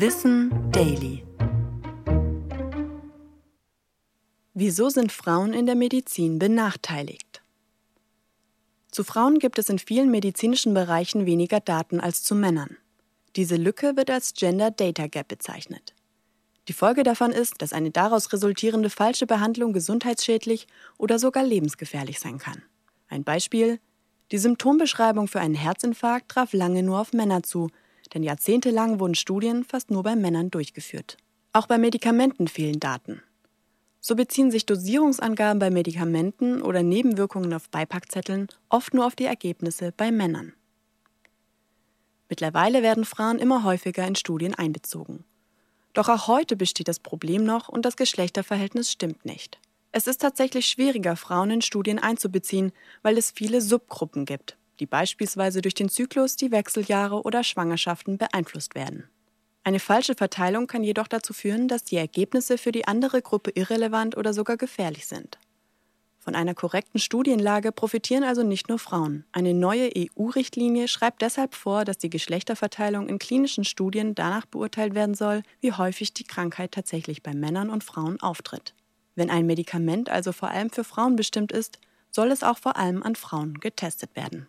Wissen Daily. Wieso sind Frauen in der Medizin benachteiligt? Zu Frauen gibt es in vielen medizinischen Bereichen weniger Daten als zu Männern. Diese Lücke wird als Gender Data Gap bezeichnet. Die Folge davon ist, dass eine daraus resultierende falsche Behandlung gesundheitsschädlich oder sogar lebensgefährlich sein kann. Ein Beispiel die Symptombeschreibung für einen Herzinfarkt traf lange nur auf Männer zu, denn jahrzehntelang wurden Studien fast nur bei Männern durchgeführt. Auch bei Medikamenten fehlen Daten. So beziehen sich Dosierungsangaben bei Medikamenten oder Nebenwirkungen auf Beipackzetteln oft nur auf die Ergebnisse bei Männern. Mittlerweile werden Frauen immer häufiger in Studien einbezogen. Doch auch heute besteht das Problem noch und das Geschlechterverhältnis stimmt nicht. Es ist tatsächlich schwieriger, Frauen in Studien einzubeziehen, weil es viele Subgruppen gibt, die beispielsweise durch den Zyklus, die Wechseljahre oder Schwangerschaften beeinflusst werden. Eine falsche Verteilung kann jedoch dazu führen, dass die Ergebnisse für die andere Gruppe irrelevant oder sogar gefährlich sind. Von einer korrekten Studienlage profitieren also nicht nur Frauen. Eine neue EU-Richtlinie schreibt deshalb vor, dass die Geschlechterverteilung in klinischen Studien danach beurteilt werden soll, wie häufig die Krankheit tatsächlich bei Männern und Frauen auftritt. Wenn ein Medikament also vor allem für Frauen bestimmt ist, soll es auch vor allem an Frauen getestet werden.